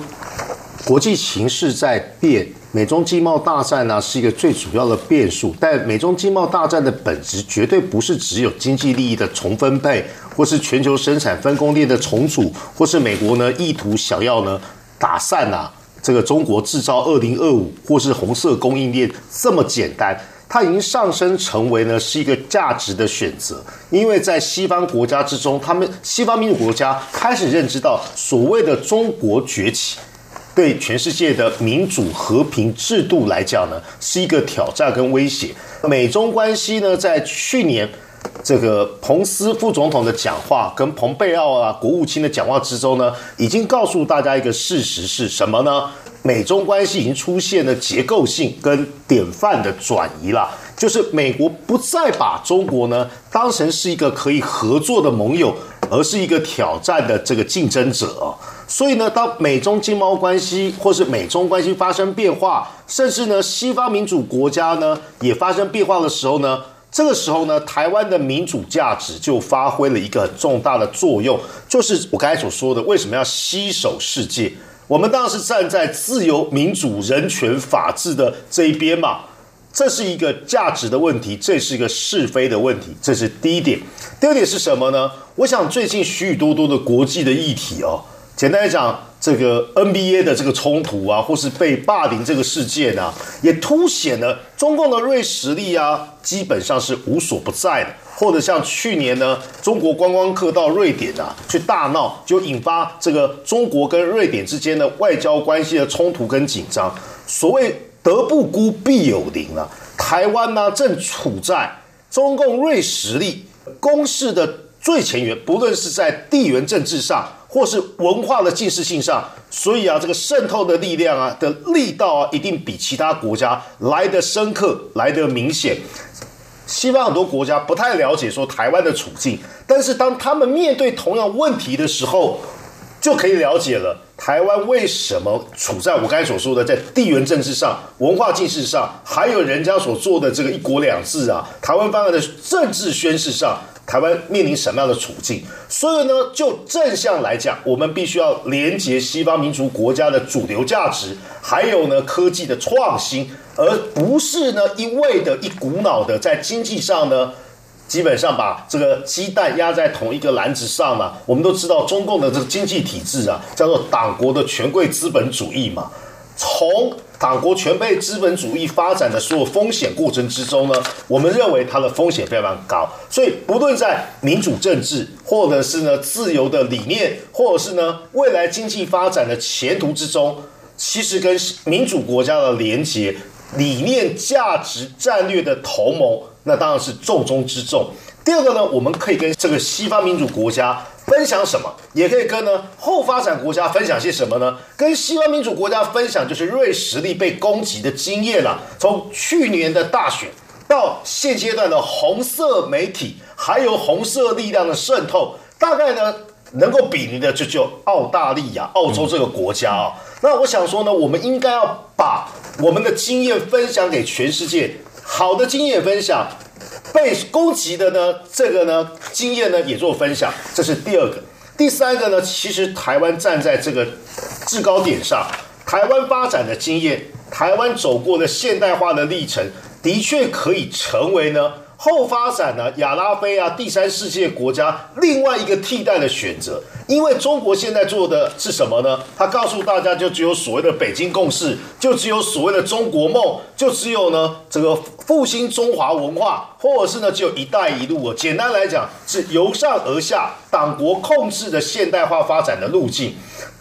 国际形势在变。美中经贸大战呢是一个最主要的变数，但美中经贸大战的本质绝对不是只有经济利益的重分配，或是全球生产分工链的重组，或是美国呢意图想要呢打散呐这个中国制造二零二五，或是红色供应链这么简单，它已经上升成为呢是一个价值的选择，因为在西方国家之中，他们西方民主国家开始认知到所谓的中国崛起。对全世界的民主和平制度来讲呢，是一个挑战跟威胁。美中关系呢，在去年这个彭斯副总统的讲话跟蓬佩奥啊国务卿的讲话之中呢，已经告诉大家一个事实是什么呢？美中关系已经出现了结构性跟典范的转移了，就是美国不再把中国呢当成是一个可以合作的盟友，而是一个挑战的这个竞争者。所以呢，当美中经贸关系或是美中关系发生变化，甚至呢西方民主国家呢也发生变化的时候呢，这个时候呢，台湾的民主价值就发挥了一个很重大的作用，就是我刚才所说的，为什么要吸手世界？我们当然是站在自由、民主、人权、法治的这一边嘛。这是一个价值的问题，这是一个是非的问题，这是第一点。第二点是什么呢？我想最近许许多多的国际的议题哦。简单来讲，这个 NBA 的这个冲突啊，或是被霸凌这个事件啊，也凸显了中共的锐实力啊，基本上是无所不在的。或者像去年呢，中国观光客到瑞典啊去大闹，就引发这个中国跟瑞典之间的外交关系的冲突跟紧张。所谓德不孤，必有邻啊，台湾呢正处在中共锐实力攻势的最前沿，不论是在地缘政治上。或是文化的近视性上，所以啊，这个渗透的力量啊的力道啊，一定比其他国家来的深刻，来的明显。西方很多国家不太了解说台湾的处境，但是当他们面对同样问题的时候，就可以了解了台湾为什么处在我刚才所说的在地缘政治上、文化近视上，还有人家所做的这个一国两制啊，台湾方案的政治宣誓上。台湾面临什么样的处境？所以呢，就正向来讲，我们必须要连接西方民族国家的主流价值，还有呢科技的创新，而不是呢一味的一股脑的在经济上呢，基本上把这个鸡蛋压在同一个篮子上嘛。我们都知道，中共的这个经济体制啊，叫做党国的权贵资本主义嘛，从。党国全被资本主义发展的所有风险过程之中呢，我们认为它的风险非常高。所以，不论在民主政治，或者是呢自由的理念，或者是呢未来经济发展的前途之中，其实跟民主国家的连结、理念、价值、战略的同盟，那当然是重中之重。第二个呢，我们可以跟这个西方民主国家。分享什么，也可以跟呢后发展国家分享些什么呢？跟西方民主国家分享就是瑞实力被攻击的经验了。从去年的大选到现阶段的红色媒体，还有红色力量的渗透，大概呢能够比拟的就就澳大利亚、澳洲这个国家啊。那我想说呢，我们应该要把我们的经验分享给全世界，好的经验分享。被攻击的呢，这个呢经验呢也做分享，这是第二个。第三个呢，其实台湾站在这个制高点上，台湾发展的经验，台湾走过的现代化的历程，的确可以成为呢后发展呢，亚拉非啊，第三世界国家另外一个替代的选择。因为中国现在做的是什么呢？他告诉大家，就只有所谓的北京共识，就只有所谓的中国梦，就只有呢这个复兴中华文化，或者是呢只有一带一路。简单来讲，是由上而下，党国控制的现代化发展的路径。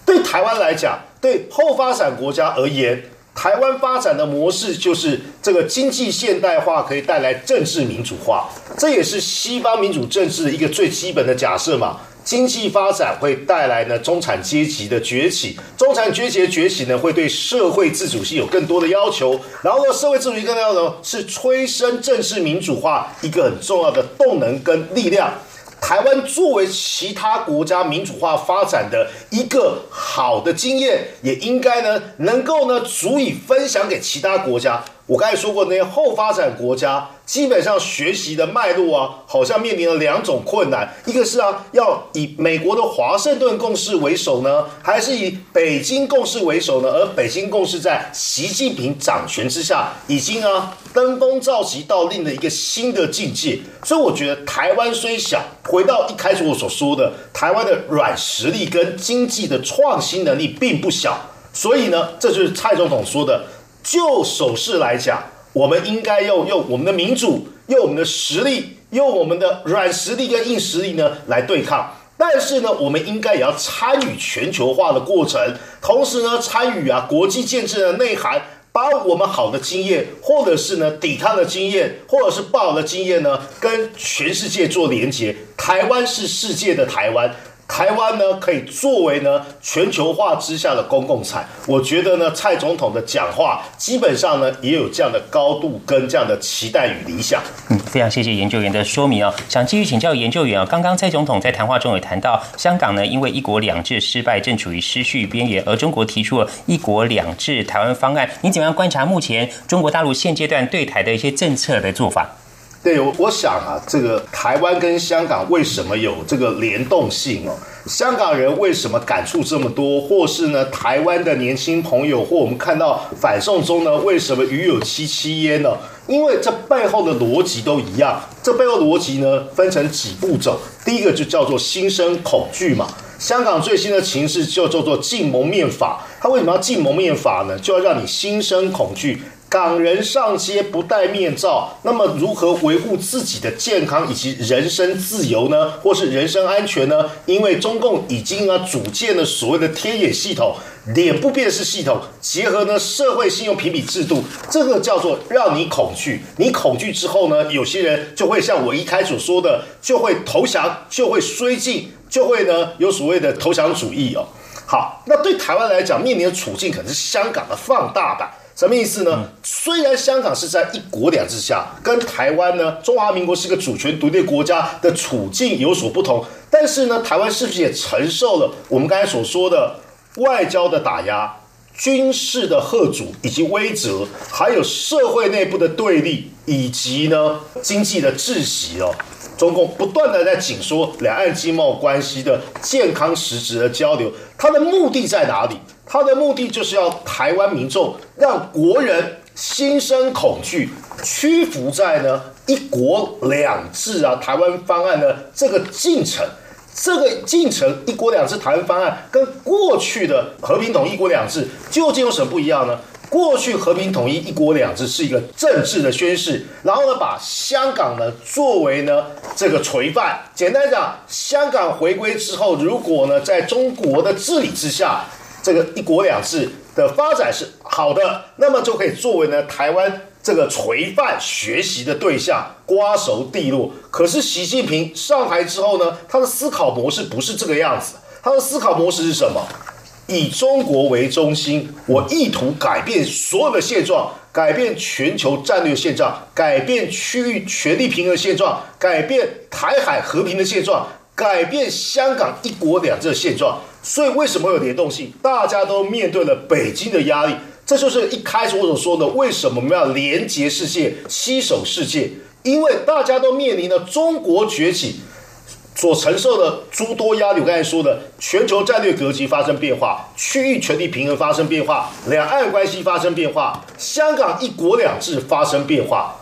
对台湾来讲，对后发展国家而言。台湾发展的模式就是这个经济现代化可以带来政治民主化，这也是西方民主政治的一个最基本的假设嘛。经济发展会带来呢中产阶级的崛起，中产阶级的崛起呢会对社会自主性有更多的要求，然后呢社会自主性更要呢是催生政治民主化一个很重要的动能跟力量。台湾作为其他国家民主化发展的一个好的经验，也应该呢能够呢足以分享给其他国家。我刚才说过，那些后发展国家基本上学习的脉络啊，好像面临了两种困难：一个是啊，要以美国的华盛顿共识为首呢，还是以北京共识为首呢？而北京共识在习近平掌权之下，已经啊登峰造极到另的一个新的境界。所以我觉得，台湾虽小，回到一开始我所说的，台湾的软实力跟经济的创新能力并不小。所以呢，这就是蔡总统说的。就手势来讲，我们应该用用我们的民主，用我们的实力，用我们的软实力跟硬实力呢来对抗。但是呢，我们应该也要参与全球化的过程，同时呢，参与啊国际建设的内涵，把我们好的经验，或者是呢抵抗的经验，或者是不好的经验呢，跟全世界做连接。台湾是世界的台湾。台湾呢，可以作为呢全球化之下的公共财。我觉得呢，蔡总统的讲话基本上呢，也有这样的高度跟这样的期待与理想。嗯，非常谢谢研究员的说明啊。想继续请教研究员啊，刚刚蔡总统在谈话中也谈到，香港呢因为一国两制失败，正处于失序边缘，而中国提出了一国两制台湾方案。你怎么样观察目前中国大陆现阶段对台的一些政策的做法？对，我想啊，这个台湾跟香港为什么有这个联动性哦？香港人为什么感触这么多？或是呢，台湾的年轻朋友或我们看到反送中呢，为什么鱼有戚戚焉呢？因为这背后的逻辑都一样。这背后逻辑呢，分成几步走。第一个就叫做心生恐惧嘛。香港最新的情势就叫做禁蒙面法。它为什么要禁蒙面法呢？就要让你心生恐惧。港人上街不戴面罩，那么如何维护自己的健康以及人身自由呢？或是人身安全呢？因为中共已经啊组建了所谓的天眼系统、脸部辨识系统，结合呢社会信用评比制度，这个叫做让你恐惧。你恐惧之后呢，有些人就会像我一开始说的，就会投降，就会衰尽，就会呢有所谓的投降主义哦。好，那对台湾来讲，面临的处境可能是香港的放大版。什么意思呢？虽然香港是在一国两制下，跟台湾呢，中华民国是个主权独立国家的处境有所不同，但是呢，台湾是不是也承受了我们刚才所说的外交的打压、军事的贺阻以及威责，还有社会内部的对立，以及呢经济的窒息哦？中共不断的在紧缩两岸经贸关系的健康实质的交流，它的目的在哪里？它的目的就是要台湾民众让国人心生恐惧，屈服在呢一国两制啊台湾方案的这个进程。这个进程一国两制台湾方案跟过去的和平统一一国两制究竟有什么不一样呢？过去和平统一一国两制是一个政治的宣誓，然后呢，把香港呢作为呢这个垂范。简单讲，香港回归之后，如果呢在中国的治理之下，这个一国两制的发展是好的，那么就可以作为呢台湾这个垂范学习的对象，瓜熟蒂落。可是习近平上台之后呢，他的思考模式不是这个样子，他的思考模式是什么？以中国为中心，我意图改变所有的现状，改变全球战略现状，改变区域权力平衡现状，改变台海和平的现状，改变香港一国两制的现状。所以为什么有联动性？大家都面对了北京的压力，这就是一开始我所说的，为什么我们要连结世界、携手世界？因为大家都面临了中国崛起。所承受的诸多压力，我刚才说的，全球战略格局发生变化，区域权力平衡发生变化，两岸关系发生变化，香港一国两制发生变化，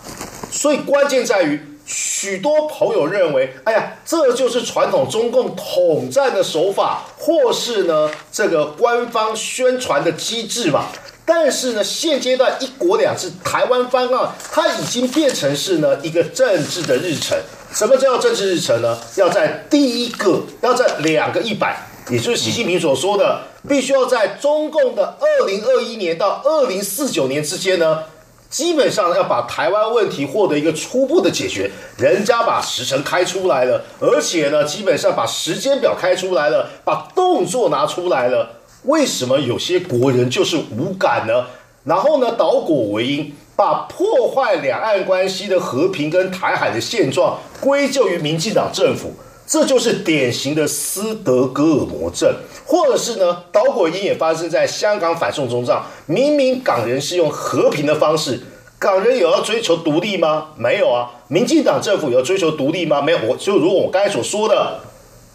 所以关键在于许多朋友认为，哎呀，这就是传统中共统战的手法，或是呢这个官方宣传的机制嘛。但是呢，现阶段“一国两制”台湾方案，它已经变成是呢一个政治的日程。什么叫政治日程呢？要在第一个，要在两个一百，也就是习近平所说的，必须要在中共的二零二一年到二零四九年之间呢。基本上要把台湾问题获得一个初步的解决，人家把时程开出来了，而且呢，基本上把时间表开出来了，把动作拿出来了。为什么有些国人就是无感呢？然后呢，导果为因，把破坏两岸关系的和平跟台海的现状归咎于民进党政府。这就是典型的斯德哥尔摩症，或者是呢，导火因也发生在香港反送中上。明明港人是用和平的方式，港人有要追求独立吗？没有啊。民进党政府有追求独立吗？没有。我就如我刚才所说的，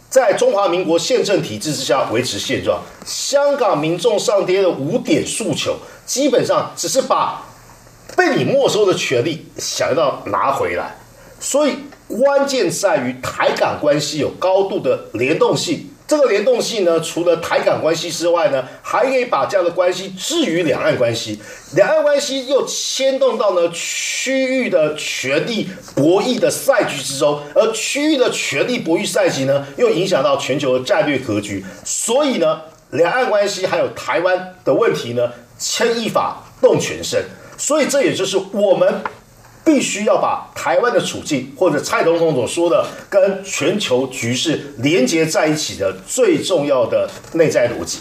在中华民国宪政体制之下维持现状，香港民众上街的五点诉求，基本上只是把被你没收的权利想要拿回来，所以。关键在于台港关系有高度的联动性，这个联动性呢，除了台港关系之外呢，还可以把这样的关系置于两岸关系，两岸关系又牵动到呢区域的权力博弈的赛局之中，而区域的权力博弈赛局呢，又影响到全球的战略格局，所以呢，两岸关系还有台湾的问题呢，牵一发动全身，所以这也就是我们。必须要把台湾的处境，或者蔡总统所说的跟全球局势连接在一起的最重要的内在逻辑。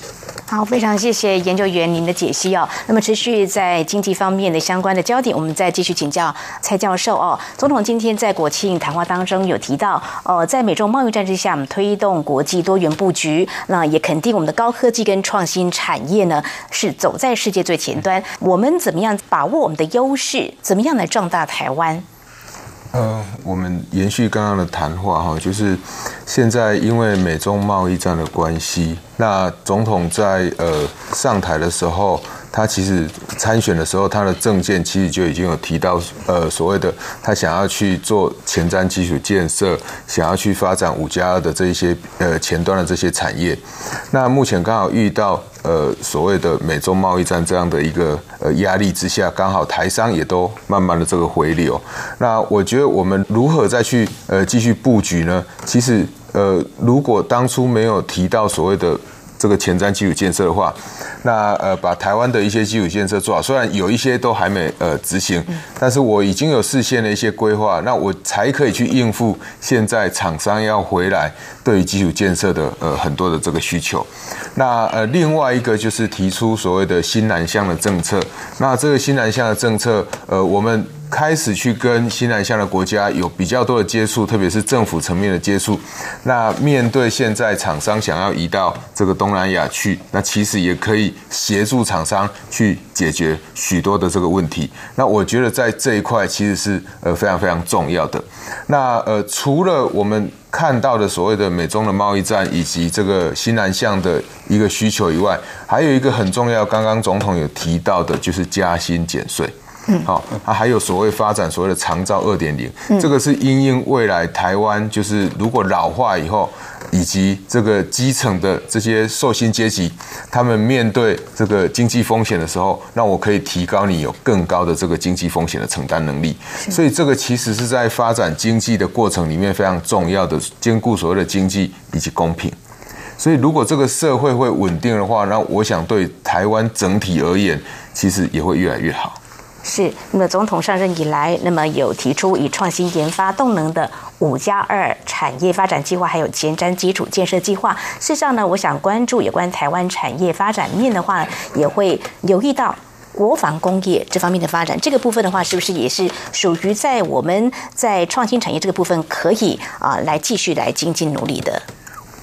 好，非常谢谢研究员您的解析哦。那么持续在经济方面的相关的焦点，我们再继续请教蔡教授哦。总统今天在国庆谈话当中有提到，呃，在美中贸易战之下，我们推动国际多元布局，那也肯定我们的高科技跟创新产业呢是走在世界最前端。我们怎么样把握我们的优势？怎么样来壮大？台湾，呃，我们延续刚刚的谈话哈，就是现在因为美中贸易战的关系，那总统在呃上台的时候。他其实参选的时候，他的政见其实就已经有提到，呃，所谓的他想要去做前瞻基础建设，想要去发展五加二的这一些呃前端的这些产业。那目前刚好遇到呃所谓的美洲贸易战这样的一个呃压力之下，刚好台商也都慢慢的这个回流。那我觉得我们如何再去呃继续布局呢？其实呃，如果当初没有提到所谓的。这个前瞻基础建设的话，那呃把台湾的一些基础建设做好，虽然有一些都还没呃执行，但是我已经有事先的一些规划，那我才可以去应付现在厂商要回来对于基础建设的呃很多的这个需求。那呃另外一个就是提出所谓的新南向的政策，那这个新南向的政策，呃我们。开始去跟西南向的国家有比较多的接触，特别是政府层面的接触。那面对现在厂商想要移到这个东南亚去，那其实也可以协助厂商去解决许多的这个问题。那我觉得在这一块其实是呃非常非常重要的。那呃除了我们看到的所谓的美中的贸易战以及这个西南向的一个需求以外，还有一个很重要，刚刚总统有提到的就是加薪减税。嗯，好，它还有所谓发展所谓的长照二点零，这个是因应未来台湾就是如果老化以后，以及这个基层的这些受薪阶级，他们面对这个经济风险的时候，让我可以提高你有更高的这个经济风险的承担能力。所以这个其实是在发展经济的过程里面非常重要的，兼顾所谓的经济以及公平。所以如果这个社会会稳定的话，那我想对台湾整体而言，其实也会越来越好。是，那么总统上任以来，那么有提出以创新研发动能的五加二产业发展计划，还有前瞻基础建设计划。事实上呢，我想关注有关台湾产业发展面的话，也会留意到国防工业这方面的发展。这个部分的话，是不是也是属于在我们在创新产业这个部分可以啊来继续来精进努力的？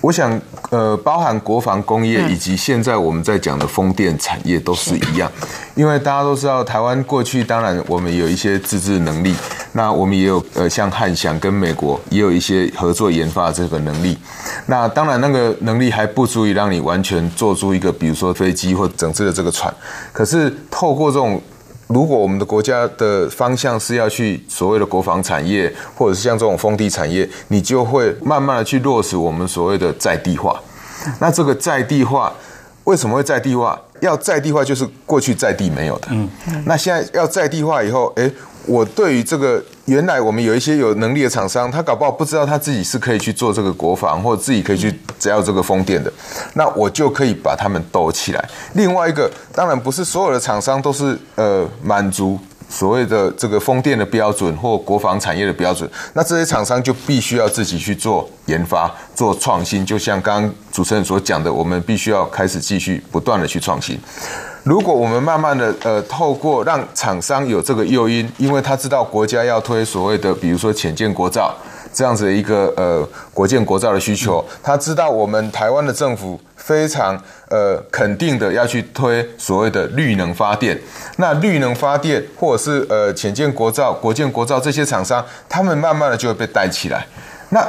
我想，呃，包含国防工业以及现在我们在讲的风电产业都是一样，因为大家都知道，台湾过去当然我们有一些自制能力，那我们也有呃像汉翔跟美国也有一些合作研发这个能力，那当然那个能力还不足以让你完全做出一个比如说飞机或整治的这个船，可是透过这种。如果我们的国家的方向是要去所谓的国防产业，或者是像这种封地产业，你就会慢慢的去落实我们所谓的在地化。那这个在地化为什么会在地化？要在地化就是过去在地没有的。嗯，那现在要在地化以后，哎。我对于这个原来我们有一些有能力的厂商，他搞不好不知道他自己是可以去做这个国防，或者自己可以去只要这个风电的，那我就可以把他们抖起来。另外一个，当然不是所有的厂商都是呃满足所谓的这个风电的标准或国防产业的标准，那这些厂商就必须要自己去做研发、做创新。就像刚刚主持人所讲的，我们必须要开始继续不断的去创新。如果我们慢慢的呃，透过让厂商有这个诱因，因为他知道国家要推所谓的，比如说浅建国造这样子的一个呃国建国造的需求，他知道我们台湾的政府非常呃肯定的要去推所谓的绿能发电，那绿能发电或者是呃浅建国造、国建国造这些厂商，他们慢慢的就会被带起来。那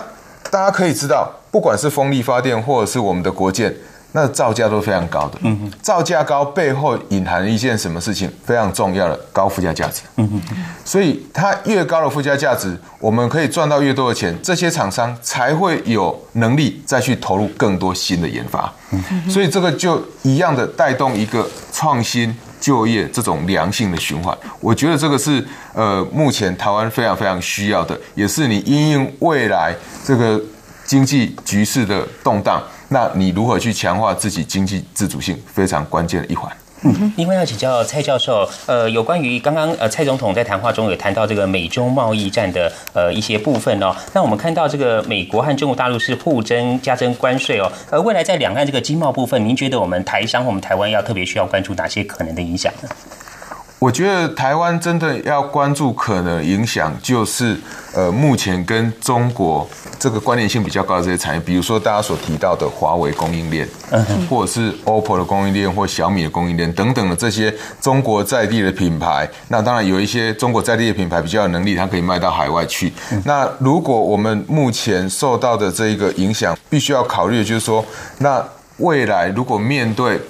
大家可以知道，不管是风力发电或者是我们的国建。那造价都非常高的，嗯造价高背后隐含一件什么事情非常重要的高附加价值，嗯所以它越高的附加价值，我们可以赚到越多的钱，这些厂商才会有能力再去投入更多新的研发，嗯所以这个就一样的带动一个创新就业这种良性的循环，我觉得这个是呃目前台湾非常非常需要的，也是你因应未来这个经济局势的动荡。那你如何去强化自己经济自主性，非常关键的一环。嗯，另外要请教蔡教授，呃，有关于刚刚呃蔡总统在谈话中有谈到这个美中贸易战的呃一些部分哦。那我们看到这个美国和中国大陆是互增加征关税哦，而未来在两岸这个经贸部分，您觉得我们台商我们台湾要特别需要关注哪些可能的影响呢？我觉得台湾真的要关注可能影响，就是呃，目前跟中国这个关联性比较高的这些产业，比如说大家所提到的华为供应链，或者是 OPPO 的供应链，或小米的供应链等等的这些中国在地的品牌。那当然有一些中国在地的品牌比较有能力，它可以卖到海外去。那如果我们目前受到的这一个影响，必须要考虑的就是说，那未来如果面对。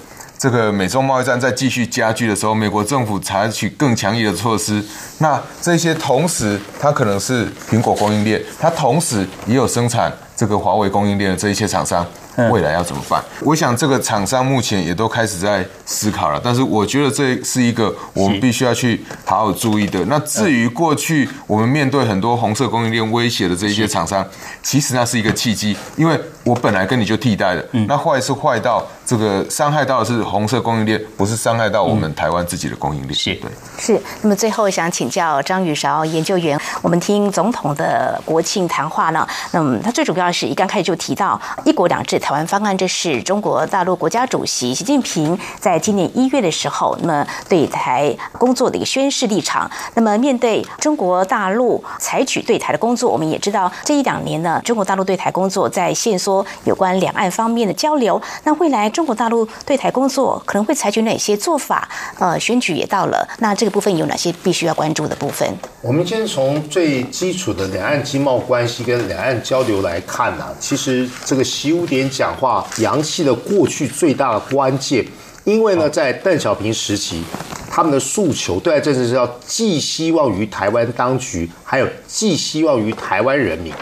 这个美中贸易战在继续加剧的时候，美国政府采取更强硬的措施。那这些同时，它可能是苹果供应链，它同时也有生产这个华为供应链的这一些厂商。未来要怎么办？我想这个厂商目前也都开始在思考了，但是我觉得这是一个我们必须要去好好注意的。那至于过去我们面对很多红色供应链威胁的这一些厂商，其实那是一个契机，因为我本来跟你就替代了，那坏是坏到这个伤害到的是红色供应链，不是伤害到我们台湾自己的供应链。是对，是。那么最后想请教张宇韶研究员，我们听总统的国庆谈话呢，那么他最主要是一刚开始就提到一国两制。台湾方案，这是中国大陆国家主席习近平在今年一月的时候，那么对台工作的一个宣示立场。那么面对中国大陆采取对台的工作，我们也知道这一两年呢，中国大陆对台工作在限缩有关两岸方面的交流。那未来中中国大陆对台工作可能会采取哪些做法？呃，选举也到了，那这个部分有哪些必须要关注的部分？我们先从最基础的两岸经贸关系跟两岸交流来看呢，其实这个习五点。讲话扬气的过去最大的关键，因为呢，在邓小平时期，他们的诉求对外政策是要寄希望于台湾当局，还有寄希望于台湾人民。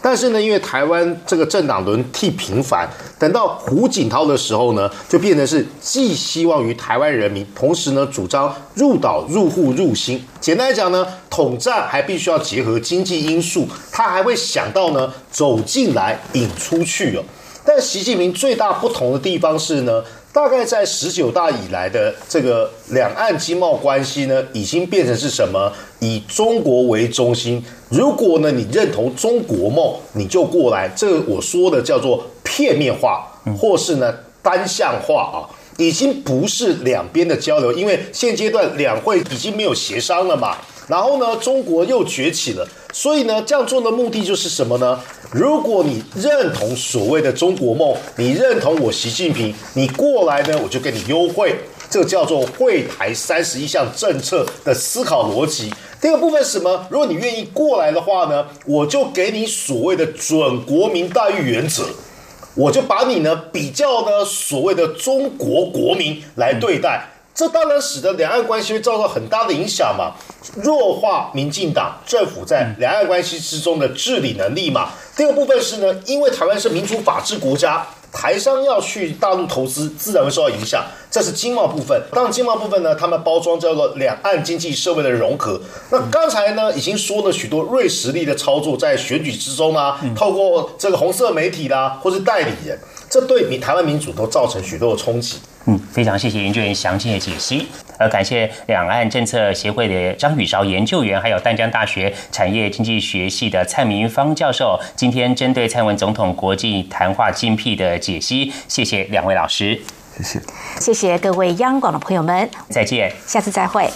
但是呢，因为台湾这个政党轮替频繁，等到胡锦涛的时候呢，就变成是寄希望于台湾人民，同时呢，主张入岛、入户、入心。简单来讲呢，统战还必须要结合经济因素，他还会想到呢，走进来引出去哦。但习近平最大不同的地方是呢，大概在十九大以来的这个两岸经贸关系呢，已经变成是什么？以中国为中心。如果呢你认同中国梦，你就过来。这个我说的叫做片面化，或是呢单向化啊，已经不是两边的交流，因为现阶段两会已经没有协商了嘛。然后呢，中国又崛起了，所以呢，这样做的目的就是什么呢？如果你认同所谓的中国梦，你认同我习近平，你过来呢，我就给你优惠，这叫做会台三十一项政策的思考逻辑。第二个部分是什么？如果你愿意过来的话呢，我就给你所谓的准国民待遇原则，我就把你呢比较呢所谓的中国国民来对待。这当然使得两岸关系会遭到很大的影响嘛，弱化民进党政府在两岸关系之中的治理能力嘛。第二个部分是呢，因为台湾是民主法治国家。台商要去大陆投资，自然会受到影响。这是经贸部分。当然，经贸部分呢，他们包装叫做两岸经济社会的融合。那刚才呢，已经说了许多瑞实力的操作，在选举之中啊，透过这个红色媒体啦，或是代理人。这对民台湾民主都造成许多的冲击。嗯，非常谢谢研究员详细的解析，呃，感谢两岸政策协会的张宇韶研究员，还有淡江大学产业经济学系的蔡明芳教授，今天针对蔡文总统国际谈话精辟的解析，谢谢两位老师，谢谢，谢谢各位央广的朋友们，再见，下次再会。